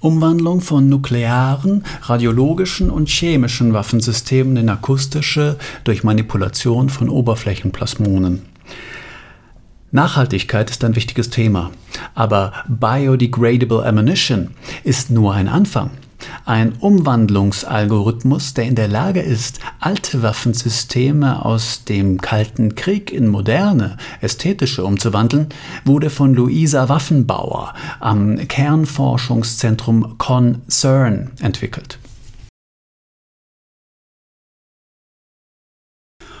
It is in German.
Umwandlung von nuklearen, radiologischen und chemischen Waffensystemen in akustische durch Manipulation von Oberflächenplasmonen. Nachhaltigkeit ist ein wichtiges Thema, aber Biodegradable Ammunition ist nur ein Anfang. Ein Umwandlungsalgorithmus, der in der Lage ist, alte Waffensysteme aus dem Kalten Krieg in moderne, ästhetische umzuwandeln, wurde von Luisa Waffenbauer am Kernforschungszentrum CONCERN entwickelt.